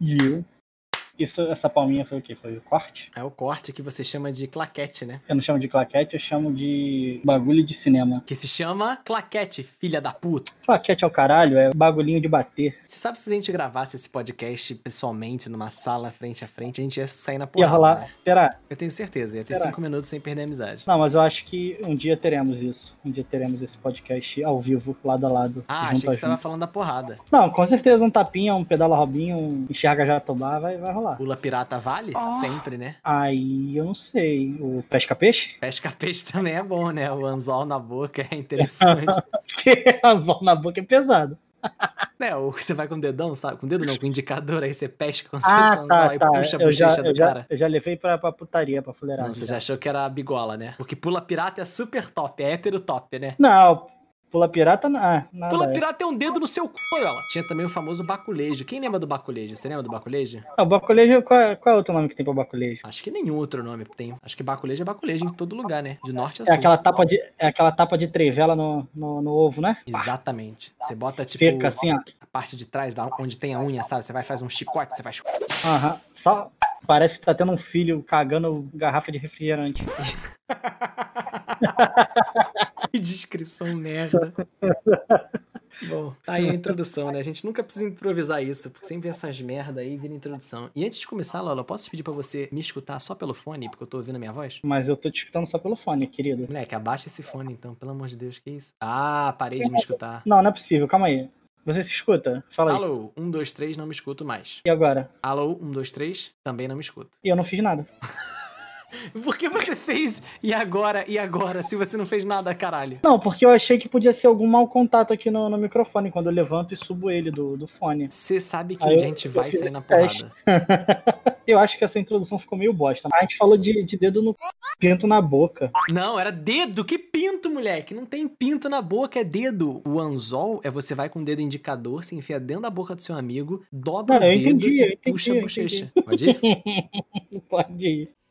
E eu. Isso, essa palminha foi o quê? Foi o corte? É o corte que você chama de claquete, né? Eu não chamo de claquete, eu chamo de bagulho de cinema. Que se chama claquete, filha da puta. Claquete ao caralho, é bagulhinho de bater. Você sabe se a gente gravasse esse podcast pessoalmente, numa sala frente a frente, a gente ia sair na Ia porrada, rolar. né? Será? Eu tenho certeza, ia ter Será? cinco minutos sem perder a amizade. Não, mas eu acho que um dia teremos isso. Um dia teremos esse podcast ao vivo, lado a lado. Ah, achei que você tava falando da porrada. Não, com certeza um tapinha, um pedala robinho, um enxerga jatobá, vai, vai rolar. Pula pirata vale? Sempre, né? Aí eu não sei. O pesca peixe? Pesca peixe também é bom, né? O anzol na boca é interessante. Porque anzol na boca é pesado. é, ou você vai com o dedão, sabe? Com o dedo não, com o indicador, aí você pesca como se Ah, tá, anzol, tá. puxa a Eu já, bochecha eu, do já, cara. eu já levei pra, pra putaria, pra fuleirada. Não, você já achou que era a bigola, né? Porque pula pirata é super top, é hétero top, né? Não, pula pirata não. Ah. Pula é. pirata tem um dedo no seu cu, ela. Tinha também o famoso baculejo. Quem lembra do baculejo? Você lembra do baculejo? Ah, o baculejo, qual, é- qual é outro nome que tem pra baculejo? Acho que nenhum outro nome tem. Acho que baculejo é baculejo em todo lugar, né? De norte a É sul. aquela tapa de, é aquela tapa de trivela no, no, no ovo, né? Exatamente. Você bota, tipo, Seca, assim, ó. a parte de trás, da, onde tem a unha, sabe? Você vai fazer um chicote, você faz... Aham. Só parece que tá tendo um filho cagando garrafa de refrigerante. Que descrição merda. Bom, tá aí a introdução, né? A gente nunca precisa improvisar isso, porque sempre essas merda aí vira introdução. E antes de começar, Lola, posso pedir pra você me escutar só pelo fone, porque eu tô ouvindo a minha voz? Mas eu tô te escutando só pelo fone, querido. Moleque, abaixa esse fone então, pelo amor de Deus, que isso? Ah, parei de me escutar. Não, não é possível, calma aí. Você se escuta? Fala aí. Alô, um, dois, três, não me escuto mais. E agora? Alô, um, dois, três, também não me escuto. E eu não fiz nada. Por que você fez e agora, e agora, se você não fez nada, caralho? Não, porque eu achei que podia ser algum mau contato aqui no, no microfone, quando eu levanto e subo ele do, do fone. Você sabe que Aí a gente eu vai sair na porrada. Eu acho que essa introdução ficou meio bosta. A gente falou de, de dedo no pinto na boca. Não, era dedo. Que pinto, moleque? Não tem pinto na boca, é dedo. O anzol é você vai com o dedo indicador, se enfia dentro da boca do seu amigo, dobra Não, o dedo entendi, e entendi, puxa a bochecha. Pode ir? Pode ir.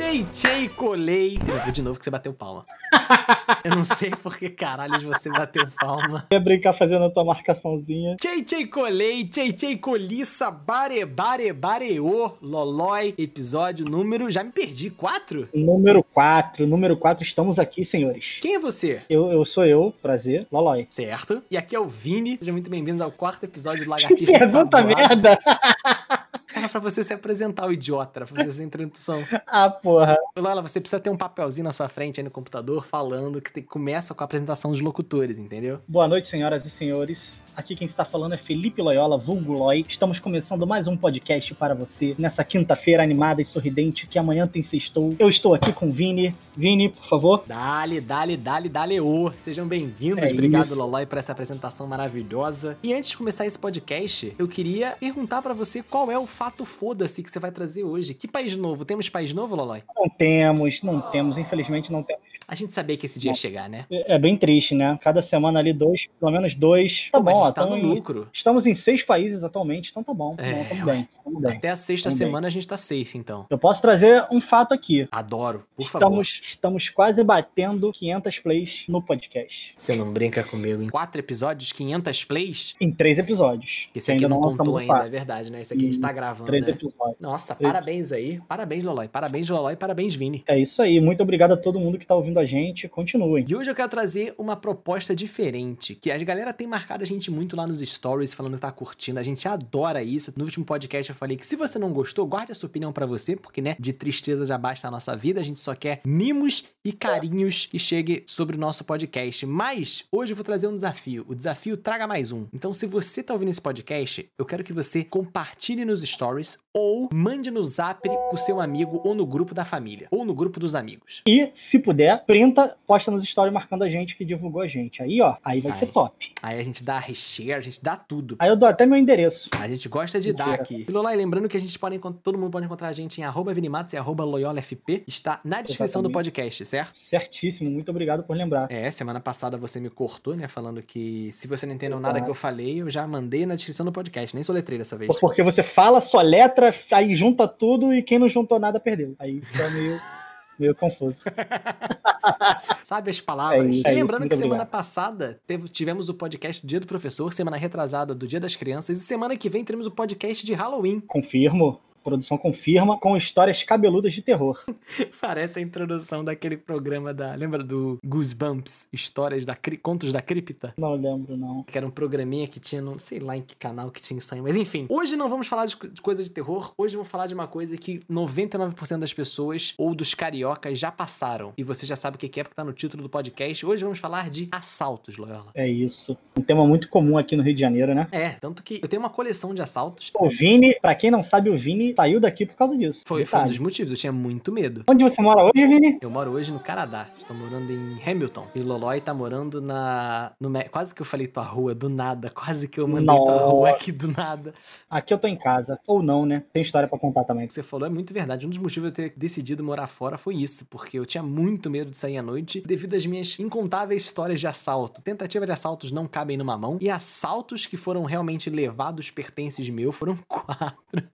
Tchei, tchei, colei. Eu vou de novo que você bateu palma. Eu não sei por que caralho você bateu palma. Eu ia brincar fazendo a tua marcaçãozinha. Tchei, tchei, colei, tchei, tchei, coliça, bare, bare, bareô, lolói, episódio número, já me perdi, quatro? Número 4. Número 4, estamos aqui, senhores. Quem é você? Eu, eu sou eu, prazer, Lolói. Certo. E aqui é o Vini. Sejam muito bem-vindos ao quarto episódio do Que Lagartixa pergunta Sabuada. merda! Era pra você se apresentar, o idiota, era pra você fazer a introdução. Ah, porra. Lola, você precisa ter um papelzinho na sua frente aí no computador falando que tem- começa com a apresentação dos locutores, entendeu? Boa noite, senhoras e senhores. Aqui quem está falando é Felipe Loyola, vulgo Loy. Estamos começando mais um podcast para você nessa quinta-feira animada e sorridente que amanhã tem sextou. Eu estou aqui com o Vini. Vini, por favor. Dale, dale, dale, dale, ô. Sejam bem-vindos. É Obrigado. Lolói, por essa apresentação maravilhosa. E antes de começar esse podcast, eu queria perguntar pra você qual é o fato foda-se que você vai trazer hoje. Que país novo? Temos país novo, Lolói? Não temos, não temos, infelizmente não temos. A gente sabia que esse dia ia chegar, né? É é bem triste, né? Cada semana ali dois, pelo menos dois. Tá Pô, mas bom, a ó, gente tá no lucro. estamos em seis países atualmente, então tá bom. Tá É, bom, tamo bem, bem. Até a sexta semana a gente tá safe, então. Eu posso trazer um fato aqui. Adoro, por favor. Estamos, estamos quase batendo 500 plays no podcast. Você não brinca comigo. Em quatro episódios, 500 plays. Em três episódios. Esse aqui não lançamos contou ainda, fato. é verdade, né? Esse aqui a gente tá gravando, Três né? episódios. Nossa, Três. parabéns aí. Parabéns, Lolói. Parabéns, Lolói. Parabéns, Vini. É isso aí. Muito obrigado a todo mundo que tá ouvindo a gente. Continuem. E hoje eu quero trazer uma proposta diferente, que a galera tem marcado a gente muito lá nos stories, falando que tá curtindo, a gente adora isso. No último podcast eu falei que se você não gostou, guarde a sua opinião pra você, porque, né, de tristeza já basta a nossa vida, a gente só quer mimos e carinhos que chegue sobre o nosso podcast. Mas, hoje eu vou trazer um desafio, o desafio Traga Mais Um. Então, se você tá ouvindo esse podcast, eu quero que você compartilhe nos stories ou mande no zap pro seu amigo ou no grupo da família, ou no grupo dos amigos. E, se puder, printa, posta nos stories marcando a gente que divulgou a gente. Aí, ó, aí vai Aí. ser top. Aí a gente dá reshare, a gente dá tudo. Aí eu dou até meu endereço. A gente gosta de dar Mentira. Aqui. E lembrando que a gente pode encont- todo mundo pode encontrar a gente em arroba Vinimatos e arroba LoyolaFP. Está na descrição do Exatamente. podcast, certo? Certíssimo. Muito obrigado por lembrar. É, semana passada você me cortou, né? Falando que se você não entendeu Exato. nada que eu falei, eu já mandei na descrição do podcast. Nem soletrei dessa vez. Porque você fala, só letra, aí junta tudo e quem não juntou nada perdeu. Aí fica meio, Meio confuso. Sabe as palavras? É é lembrando isso, que semana obrigado. passada teve- tivemos o podcast Dia do Professor, semana retrasada do Dia das Crianças, e semana que vem teremos o podcast de Halloween. Confirmo. Produção confirma com histórias cabeludas de terror. Parece a introdução daquele programa da. Lembra do Goosebumps? Histórias da. cri- Contos da Cripta? Não lembro, não. Que era um programinha que tinha, não sei lá em que canal que tinha aí. Mas enfim, hoje não vamos falar de, de coisa de terror. Hoje vamos falar de uma coisa que 99% das pessoas ou dos cariocas já passaram. E você já sabe o que que é porque tá no título do podcast. Hoje vamos falar de assaltos, Loyola. É isso. Um tema muito comum aqui no Rio de Janeiro, né? É, tanto que eu tenho uma coleção de assaltos. O Vini, pra quem não sabe, o Vini saiu daqui por causa disso. Foi, foi um dos motivos, eu tinha muito medo. Onde você mora hoje, Vini? Eu moro hoje no Canadá. Estou morando em Hamilton. E Lolói tá morando na. No, quase que eu falei tua rua, do nada. Quase que eu mandei tua Nossa. rua aqui do nada. Aqui eu tô em casa. Ou não, né? Tem história pra contar também. O que você falou é muito verdade. Um dos motivos de eu ter decidido morar fora foi isso, porque eu tinha muito medo de sair à noite devido às minhas incontáveis histórias de assalto. Tentativa de assaltos não cabem numa mão, e assaltos que foram realmente levados pertences meu foram quatro.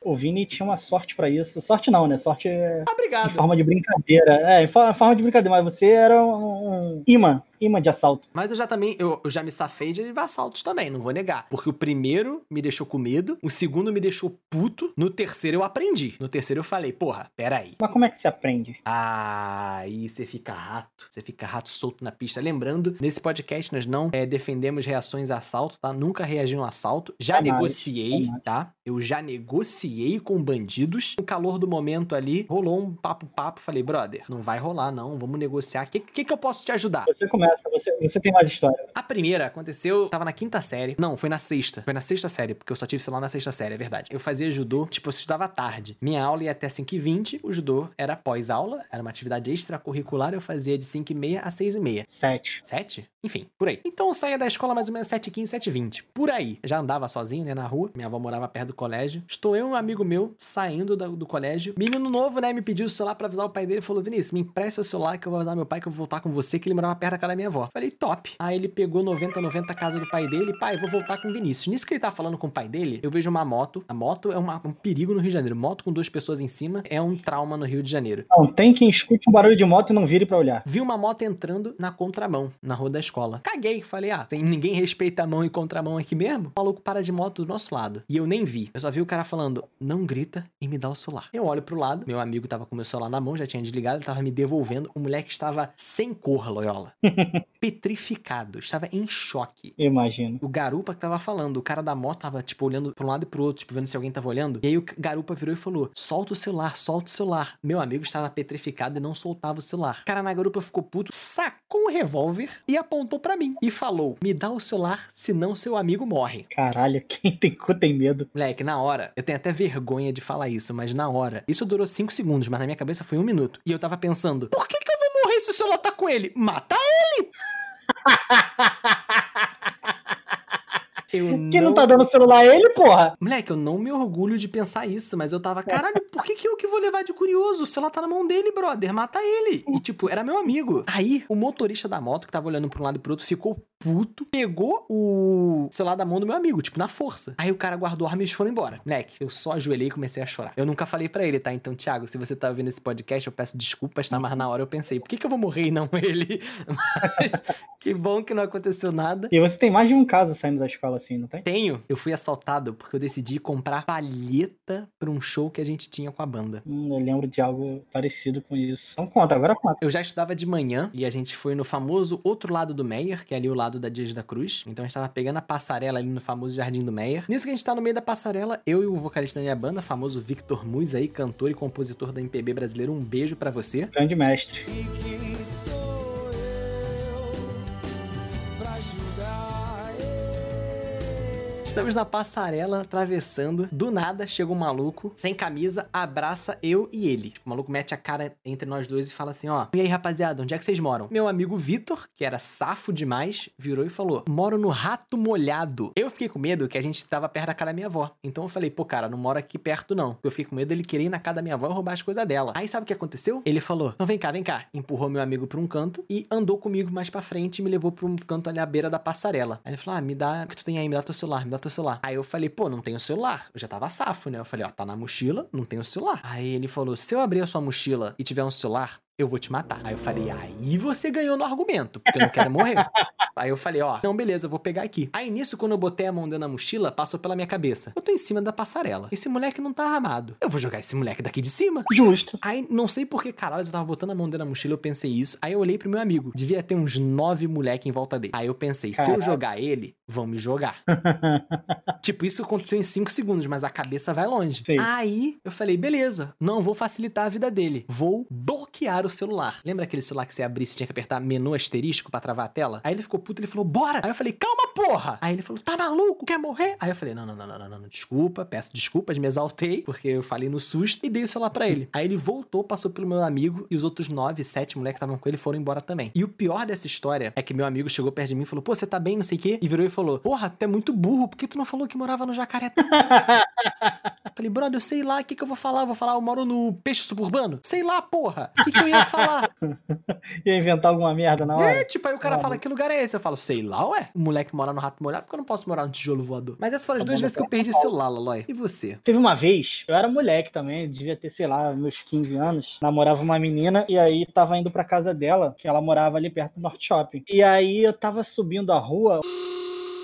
O Vini tinha uma sorte pra isso. Sorte não, né? Sorte é em Obrigado. forma de brincadeira. É, em fo- em forma de brincadeira, mas você era um imã, imã de assalto. Mas eu já também, eu, eu já me safei de assaltos também, não vou negar. Porque o primeiro me deixou com medo, o segundo me deixou puto, no terceiro eu aprendi. No terceiro eu falei, porra, peraí. Mas como é que se aprende? Ah, aí você fica rato, você fica rato solto na pista. Lembrando, nesse podcast nós não eh, defendemos reações a assalto, tá? Nunca reagi a um assalto. Já Jamais, negociei, jamais. tá? Eu já negociei com bandidos. No calor do momento ali, rolou um papo-papo. Falei, brother, não vai rolar não, vamos negociar. O que, que, que eu posso te ajudar? Você começa, você, você tem mais história. A primeira aconteceu, tava na quinta série. Não, foi na sexta. Foi na sexta série, porque eu só tive celular na sexta série, é verdade. Eu fazia judô, tipo, eu estudava à tarde. Minha aula ia até 5h20, o judô era pós-aula, era uma atividade extracurricular, eu fazia de 5h30 a 6h30. Sete. 7? Enfim, por aí. Então eu saía da escola mais ou menos 7h15, 7h20. Por aí. Já andava sozinho, né, na rua. Minha avó morava perto do colégio. Estou eu e um amigo meu saindo da- do, colégio. Menino novo, né, me pediu o celular pra avisar o pai dele. Falou, Vinícius, me empresta o celular que eu vou avisar meu pai que eu vou voltar com você, que ele morava perto da casa da minha avó. Falei, top. Aí ele pegou 90, 90 a casa do pai dele. Pai, vou voltar com o Vinícius. Nisso que ele tá falando com o pai dele, eu vejo uma moto. A moto é uma- um perigo no Rio de Janeiro. Moto com duas pessoas em cima é um trauma no Rio de Janeiro. Não, tem quem escute um barulho de moto e não vire pra olhar. Vi uma moto entrando na contramão, na rua da escola. Caguei, falei, ah, tem, ninguém respeita a mão e contramão aqui mesmo? O maluco para de moto do nosso lado. E eu nem vi. Eu só vi o cara falando, não grita e me dá o celular. Eu olho pro lado, meu amigo tava com meu celular na mão, já tinha desligado, ele tava me devolvendo. O moleque estava sem cor, Loyola. Petrificado, estava em choque. Imagino. O garupa que tava falando, o cara da moto tava, tipo, olhando pra um lado e pro outro, tipo, vendo se alguém tava olhando. E aí o garupa virou e falou: solta o celular, solta o celular. Meu amigo estava petrificado e não soltava o celular. O cara na garupa ficou puto, sacou um revólver e apontou pra mim. E falou: me dá o celular, senão seu amigo morre. Caralho, quem tem cu tem medo. Moleque, na hora, eu tenho até vergonha de falar isso, mas na hora, isso durou 5 segundos, mas na minha cabeça foi um minuto. E eu tava pensando: por que, que eu vou morrer se o celular tá com ele? Mata ele! Eu Quem não tá dando celular a ele, porra? Moleque, eu não me orgulho de pensar isso, mas eu tava, caralho, por que, que eu que vou levar de curioso? O celular tá na mão dele, brother, mata ele. E tipo, era meu amigo. Aí, o motorista da moto, que tava olhando pra um lado e pro outro, ficou puto, pegou o celular da mão do meu amigo, tipo, na força. Aí o cara guardou a arma e eles foram embora. Moleque, eu só ajoelhei e comecei a chorar. Eu nunca falei pra ele, tá? Então, Thiago, se você tá ouvindo esse podcast, eu peço desculpas, tá? Mas na hora eu pensei, por que, que eu vou morrer e não ele? Mas que bom que não aconteceu nada. E você tem mais de um caso saindo da escola assim, não tem? Tenho. Eu fui assaltado porque eu decidi comprar palheta pra um show que a gente tinha com a banda. Hum, eu lembro de algo parecido com isso. Então conta, agora conta. Eu já estudava de manhã e a gente foi no famoso outro lado do Meyer, que é ali o lado da Dias da Cruz. Então a gente tava pegando a passarela ali no famoso Jardim do Meyer. Nisso que a gente tá no meio da passarela, eu e o vocalista da minha banda, famoso Victor Muz aí, cantor e compositor da MPB brasileiro, um beijo pra você. Grande mestre. Estamos na passarela, atravessando. Do nada, chega um maluco, sem camisa, abraça eu e ele. O maluco mete a cara entre nós dois e fala assim, ó. E aí, rapaziada, onde é que vocês moram? Meu amigo Vitor, que era safo demais, virou e falou, moro no Rato Molhado. Eu fiquei com medo que a gente tava perto da casa da minha avó. Então eu falei, pô, cara, não moro aqui perto não. Eu fiquei com medo dele querer ir na casa da minha avó e roubar as coisas dela. Aí sabe o que aconteceu? Ele falou, então vem cá, vem cá. Empurrou meu amigo pra um canto e andou comigo mais pra frente e me levou pra um canto ali à beira da passarela. Aí ele falou, ah, me dá o que tu tem aí, me dá teu celular, me dá teu celular. Aí eu falei, pô, não tenho celular. Eu já tava safo, né? Eu falei, ó, tá na mochila, não tenho celular. Aí ele falou, se eu abrir a sua mochila e tiver um celular, eu vou te matar. Aí eu falei, aí você ganhou no argumento, porque eu não quero morrer. aí eu falei, ó, não, beleza, eu vou pegar aqui. Aí nisso, quando eu botei a mão dentro da mochila, passou pela minha cabeça. Eu tô em cima da passarela. Esse moleque não tá armado. Eu vou jogar esse moleque daqui de cima. Justo. Aí, não sei por que caralho, eu tava botando a mão dentro da mochila, eu pensei isso. Aí eu olhei pro meu amigo. Devia ter uns nove moleque em volta dele. Aí eu pensei, se eu Caralho. jogar ele, vão me jogar. tipo, isso aconteceu em cinco segundos, mas a cabeça vai longe. Sim. Aí eu falei, beleza, não vou facilitar a vida dele. Vou bloquear o celular. Lembra aquele celular que você abria e tinha que apertar menu asterisco pra travar a tela? Aí ele ficou puto, ele falou, bora! Aí eu falei, calma, porra! Aí ele falou, tá maluco? Quer morrer? Aí eu falei, não, não, não, não, não, não, desculpa, peço desculpas, me exaltei, porque eu falei no susto e dei o celular pra ele. Aí ele voltou, passou pelo meu amigo e os outros nove, sete moleques que estavam com ele foram embora também. E o pior dessa história é que meu amigo chegou perto de mim e falou, pô, você tá bem, não sei o quê, e virou e falou, porra, tu é muito burro, por que tu não falou que morava no jacaré? Falei, brother, eu sei lá, o que que eu vou falar? Vou falar, eu moro no peixe suburbano? Sei lá, porra! O que que eu ia falar? Ia inventar alguma merda na hora. É, tipo, aí o cara Tá fala, que lugar é esse? Eu falo, sei lá, ué. O moleque mora no rato molhado, porque eu não posso morar no tijolo voador. Mas essas foram as Tá duas vezes que eu tá perdi celular, Laloy. E você? Teve uma vez, eu era moleque também, devia ter, sei lá, meus 15 anos. Namorava uma menina e aí tava indo pra casa dela, que ela morava ali perto do Norte Shopping. E aí eu tava subindo a rua.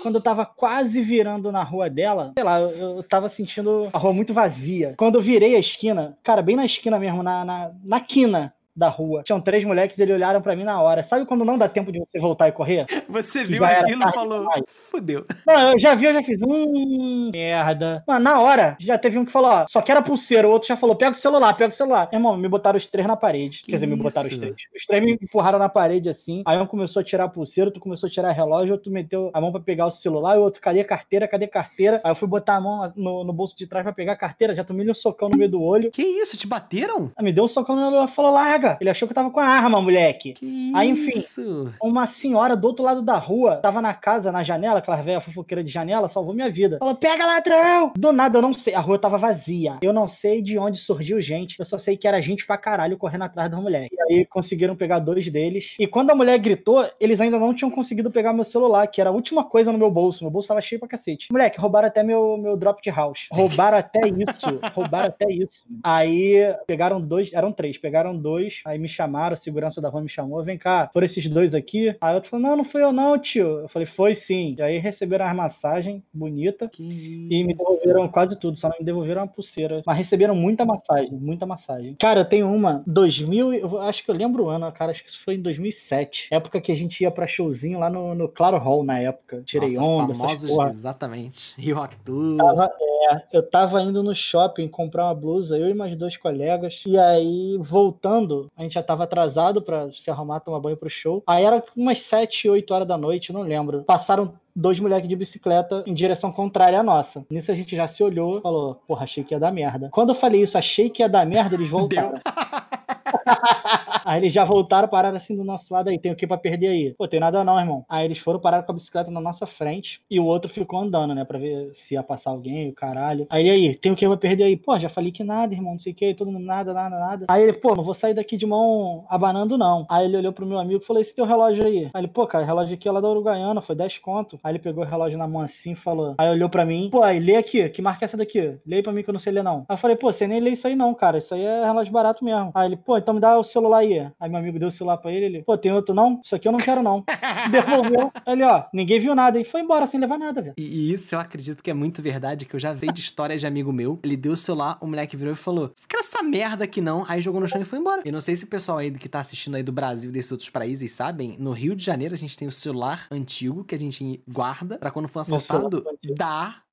Quando eu tava quase virando na rua dela, sei lá, eu, eu tava sentindo a rua muito vazia. Quando eu virei a esquina, cara, bem na esquina mesmo, na, na, na quina da rua, tinham três moleques, eles olharam pra mim na hora. Sabe quando não dá tempo de você voltar e correr? Você viu aquilo e falou, demais. fudeu. Não, eu já vi, eu já fiz. Hum, merda. Mano, na hora, já teve um que falou, ó, só quero a pulseira. O outro já falou, pega o celular, pega o celular. Irmão, me botaram os três na parede. Que Quer dizer, me botaram os três. Os três me empurraram na parede assim. Aí um começou a tirar a pulseira, tu começou a tirar relógio, outro meteu a mão pra pegar o celular, e o outro, cadê a carteira, cadê a carteira? Aí eu fui botar a mão no, no bolso de trás pra pegar a carteira, já tomei um socão no meio do olho. Que isso? Te bateram? Ah, Me deu um socão no olho e falou, larga. Ele achou que eu tava com a arma, moleque. Que Aí, enfim. isso? Uma senhora do outro lado da rua tava na casa, na janela, aquela velha fofoqueira de janela, salvou minha vida. Falou: pega ladrão! Do nada, eu não sei. A rua tava vazia. Eu não sei de onde surgiu gente. Eu só sei que era gente pra caralho correndo atrás da mulher. E aí conseguiram pegar dois deles. E quando a mulher gritou, eles ainda não tinham conseguido pegar meu celular, que era a última coisa no meu bolso. Meu bolso tava cheio pra cacete. Moleque, roubaram até meu, meu drop de house. Roubaram até isso. roubaram até isso. Aí pegaram dois, eram três, pegaram dois, aí me chamaram, a segurança da rua me chamou, vem cá, foram esses dois aqui. Aí outro falou, não, não fui eu não, tio. Eu falei, foi sim. E aí receberam uma massagem bonita Que e me isso? devolveram quase tudo, só não me devolveram uma pulseira. Mas receberam muita massagem, muita massagem. Cara, eu tenho uma, 2000, eu acho que eu lembro o ano, cara, acho que isso foi em 2007. Época que a gente ia pra showzinho lá no, no Claro Hall na época. Tirei Nossa, onda, famosos, exatamente. Rio Rock Tour. Tava- é, eu tava indo no shopping comprar uma blusa, eu e mais dois colegas. E aí, voltando, a gente já tava atrasado pra se arrumar, tomar banho pro show. Aí era umas 7, 8 horas da noite, não lembro. Passaram dois moleques de bicicleta em direção contrária à nossa. Nisso a gente já se olhou e falou: Porra, achei que ia dar merda. Quando eu falei isso, achei que ia dar merda, eles voltaram. Aí eles já voltaram, pararam assim do nosso lado aí. Tem o que pra perder aí? Pô, tem nada não, irmão. Aí eles foram parar com a bicicleta na nossa frente e o outro ficou andando, né? Pra ver se ia passar alguém, o caralho. Aí aí, tem o que pra perder aí? Pô, já falei que nada, irmão, não sei o que, todo mundo nada, nada, nada. Aí ele, pô, não vou sair daqui de mão abanando, não. Aí ele olhou pro meu amigo e falou: esse teu relógio aí? Aí ele, pô, cara, o relógio aqui é lá da Uruguaiana, foi 10 conto. Aí ele pegou o relógio na mão assim e falou. Aí olhou pra mim, pô, aí lê aqui, que marca é essa daqui? Lê pra mim que eu não sei ler, não. Aí eu falei, pô, você nem lê isso aí, não, cara. Isso aí é relógio barato mesmo. Aí ele, pô, então me dá o celular aí. Aí meu amigo deu o celular pra ele, ele, pô, tem outro não? Isso aqui eu não quero, não. Devolveu. Ele, ó, ninguém viu nada. E foi embora sem levar nada, velho. E e isso eu acredito que é muito verdade, que eu já sei de histórias de amigo meu. Ele deu o celular, o moleque virou e falou: Você quer essa merda aqui não? Aí jogou no chão e foi embora. Eu não sei se o pessoal aí que tá assistindo aí do Brasil e desses outros países sabem, no Rio de Janeiro a gente tem o celular antigo que a gente guarda pra quando for assaltado, antigo.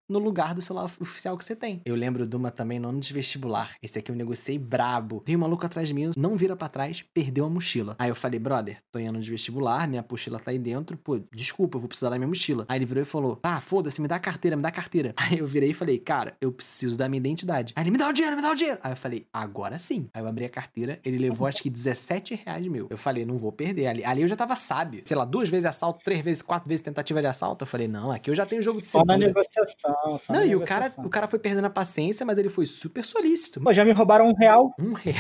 No lugar do celular oficial que você tem. Eu lembro de uma também no ano de vestibular. Esse aqui eu negociei brabo. Veio um maluco atrás de mim, não vira pra trás, perdeu a mochila. Aí eu falei, brother, tô em ano de vestibular, minha mochila tá aí dentro, pô, desculpa, eu vou precisar da minha mochila. Aí ele virou e falou, ah, foda-se, me dá a carteira, me dá a carteira. Aí eu virei e falei, cara, eu preciso da minha identidade. Aí ele, me dá o dinheiro, me dá o dinheiro. Aí eu falei, agora sim. Aí eu abri a carteira, ele levou acho que 17 reais meu. Eu falei, não vou perder. Ali, ali eu já tava sábio. Sei lá, duas vezes assalto, três vezes, quatro vezes tentativa de assalto. Eu falei, não, aqui eu já tenho jogo de Só na cintura. negociação. Só Não, e o cara, o cara foi perdendo a paciência, mas ele foi super solícito. Pô, já me roubaram um real. Um real.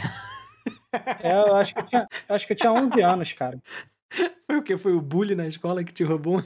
É, eu acho que eu tinha, eu acho que eu tinha 11 anos, cara. Foi o quê? Foi o bully na escola que te roubou um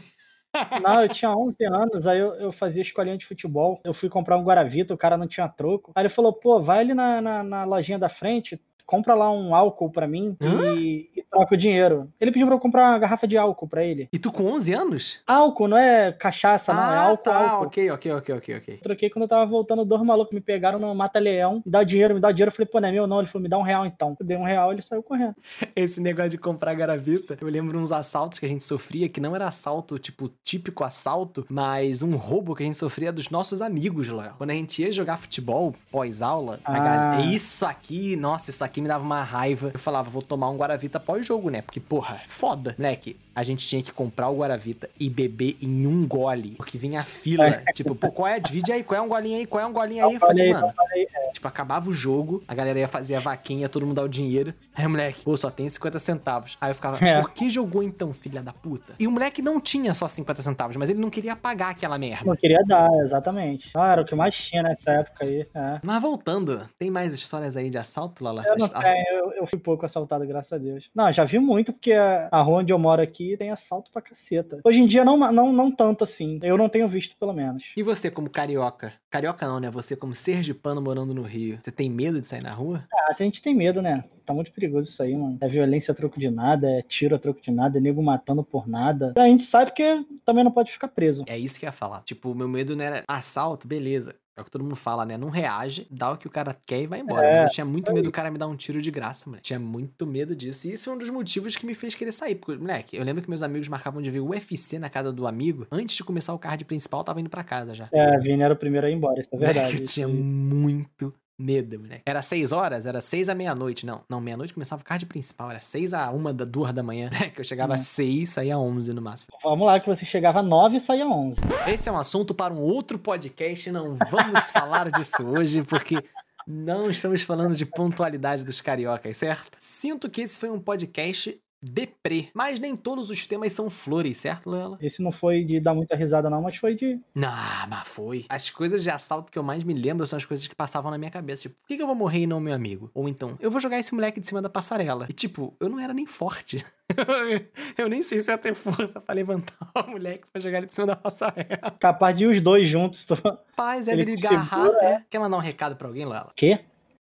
Não, eu tinha 11 anos, aí eu, eu fazia escolinha de futebol. Eu fui comprar um Guaravita, o cara não tinha troco. Aí ele falou, pô, vai ali na, na, na lojinha da frente, compra lá um álcool pra mim e, e troca o dinheiro. Ele pediu pra eu comprar uma garrafa de álcool pra ele. E tu com 11 anos? Álcool, não é cachaça, não, é ah, álcool, tá, álcool. ok, ok, ok, ok, ok. Troquei quando eu tava voltando, dois malucos me pegaram no Mata-Leão, me dá dinheiro, me dá dinheiro. Eu falei, pô, não é meu não. Ele falou, me dá um real então. Eu dei um real, ele saiu correndo. Esse negócio de comprar garavita, eu lembro uns assaltos que a gente sofria, que não era assalto, tipo, típico assalto, mas um roubo que a gente sofria dos nossos amigos, Léo. Quando a gente ia jogar futebol, pós-aula, a Ah. galera, isso aqui, nossa, isso aqui me dava uma raiva. Eu falava, vou tomar um Guaravita pós-jogo, né? Porque, porra, foda. Moleque, a gente tinha que comprar o Guaravita e beber em um gole, porque vinha a fila. tipo, pô, qual é? Divide aí, qual é um golinho aí, qual é um golinho aí? Eu falei, mano, eu falei, Tipo, acabava o jogo, a galera ia fazer a vaquinha, todo mundo dar o dinheiro. Aí o moleque, pô, só tem 50 centavos. Aí eu ficava, É. por que jogou então, filha da puta? E o moleque não tinha só 50 centavos, mas ele não queria pagar aquela merda. não queria dar, exatamente. Ah, era o que mais tinha nessa época aí. É. Mas voltando, tem mais histórias aí de assalto, Lala? Eu não sei, eu, eu fui pouco assaltado, graças a Deus. Não, já vi muito, porque a, a rua onde eu moro aqui tem assalto pra caceta. Hoje em dia não, não, não tanto assim. Eu não tenho visto, pelo menos. E você como carioca? Carioca não, né? Você como sergipano morando no Rio. Você tem medo de sair na rua? Ah, a gente tem medo, né? Tá muito perigoso isso aí, mano. É violência a troco de nada, é tiro a troco de nada, é nego matando por nada. A gente sabe que também não pode ficar preso. É isso que eu ia falar. Tipo, meu medo não era assalto, beleza. É o que todo mundo fala, né? Não reage, dá o que o cara quer e vai embora. É, eu tinha muito isso medo do cara me dar um tiro de graça, moleque. Tinha muito medo disso. E isso é um dos motivos que me fez querer sair. Porque, moleque, eu lembro que meus amigos marcavam de ver o UFC na casa do amigo. Antes de começar o card principal, eu tava indo pra casa já. É, Vini era o primeiro a ir embora, isso é Moleque, verdade. eu isso tinha muito medo, moleque. Era seis horas? Era seis à meia-noite. Não, não, meia-noite começava o card principal. Era seis a uma, da, duas da manhã. Que eu chegava Hum. às seis, saía às onze no máximo. Vamos lá, que você chegava às 9 e saía 11. Esse é um assunto para um outro podcast, não vamos falar disso hoje, porque não estamos falando de pontualidade dos cariocas, certo? Sinto que esse foi um podcast deprê, mas nem todos os temas são flores, certo, Lela? Esse não foi de dar muita risada, não, mas foi de. Não, mas foi. As coisas de assalto que eu mais me lembro são as coisas que passavam na minha cabeça. Tipo, por que, que eu vou morrer e não meu amigo? Ou então, eu vou jogar esse moleque de cima da passarela. E tipo, eu não era nem forte. eu nem sei se eu ia ter força pra levantar o moleque pra jogar ele de cima da passarela. Capaz de ir os dois juntos. Tô... Paz é Ele agarrar. é. Quer mandar um recado pra alguém, Lela? Quê?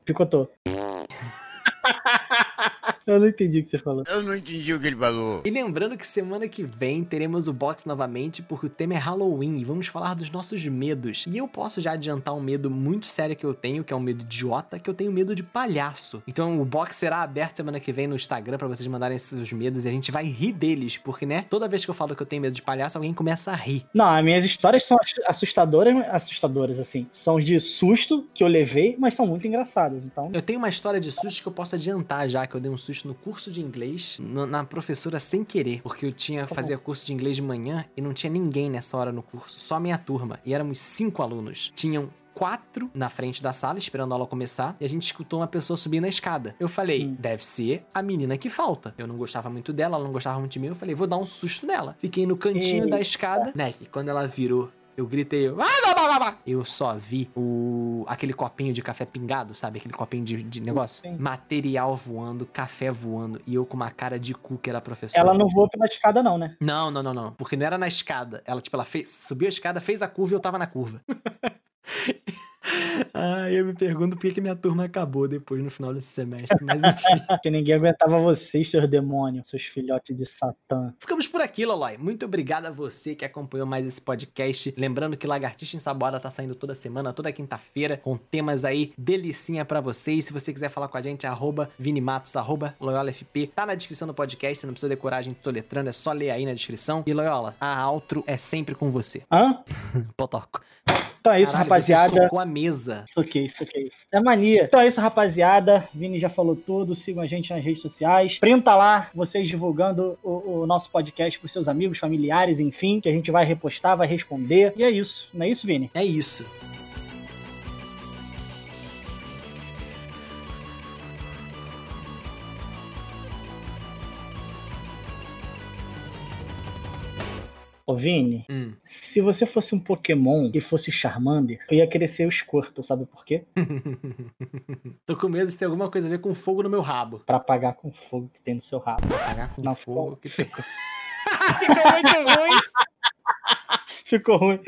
Picotou. Eu não entendi o que você falou. Eu não entendi o que ele falou. E lembrando que semana que vem teremos o box novamente, porque o tema é Halloween e vamos falar dos nossos medos. E eu posso já adiantar um medo muito sério que eu tenho, que é um medo idiota, que eu tenho medo de palhaço. Então o box será aberto semana que vem no Instagram pra vocês mandarem seus medos e a gente vai rir deles, porque né, toda vez que eu falo que eu tenho medo de palhaço, alguém começa a rir. Não, as minhas histórias são assu- assustadoras, assustadoras, assim. São de susto que eu levei, mas são muito engraçadas. Então, Eu tenho uma história de susto que eu posso adiantar já, que eu dei um susto no curso de inglês, no- na professora sem querer, porque eu tinha Tá fazia curso de inglês de manhã e não tinha ninguém nessa hora no curso, só a minha turma, e éramos cinco alunos. Tinham quatro na frente da sala, esperando a aula começar, e a gente escutou uma pessoa subir na escada. Eu falei, Hum. deve ser a menina que falta. Eu não gostava muito dela, ela não gostava muito de mim, eu falei, vou dar um susto nela. Fiquei no cantinho da Eita. escada, né, que quando ela virou eu gritei, eu, só vi o aquele copinho de café pingado, sabe? Aquele copinho de, de negócio. Sim. Material voando, café voando, e eu com uma cara de cu que era professora. ela não voou pela escada, não, né? Não, não, não, não. Porque não era na escada. Ela, tipo, ela fez, subiu a escada, fez a curva e eu tava na curva. Ai, eu me pergunto por que que minha turma acabou depois no final desse semestre. Mas enfim. Porque ninguém aguentava vocês, seus demônios, seus filhotes de Satã. Ficamos por aqui, Lolói. Muito obrigado a você que acompanhou mais esse podcast. Lembrando que Lagartixa Ensaboada tá saindo toda semana, toda quinta-feira, com temas aí delicinha pra vocês. Se você quiser falar com a gente, arroba Vinimatos, arroba LoyolaFP. Tá na descrição do podcast, você não precisa decorar a gente soletrando, é só ler aí na descrição. E Loyola, a outro é sempre com você. Hã? Potoco. Então é isso, Caralho, rapaziada. Você socou a mesa. Isso aqui, isso aqui. É mania. Então é isso, rapaziada. Vini já falou tudo. Sigam a gente nas redes sociais. Printa lá, vocês divulgando o, o nosso podcast pros seus amigos, familiares, enfim, que a gente vai repostar, vai responder. E é isso. Não é isso, Vini? É isso. Vini, Hum. se você fosse um Pokémon e fosse Charmander, eu ia querer ser o Squirtle, sabe por quê? Tô com medo de ter alguma coisa a ver com fogo no meu rabo. Pra apagar com o fogo que tem no seu rabo. Apagar com fogo que tem. Ficou muito ruim. Ficou ruim.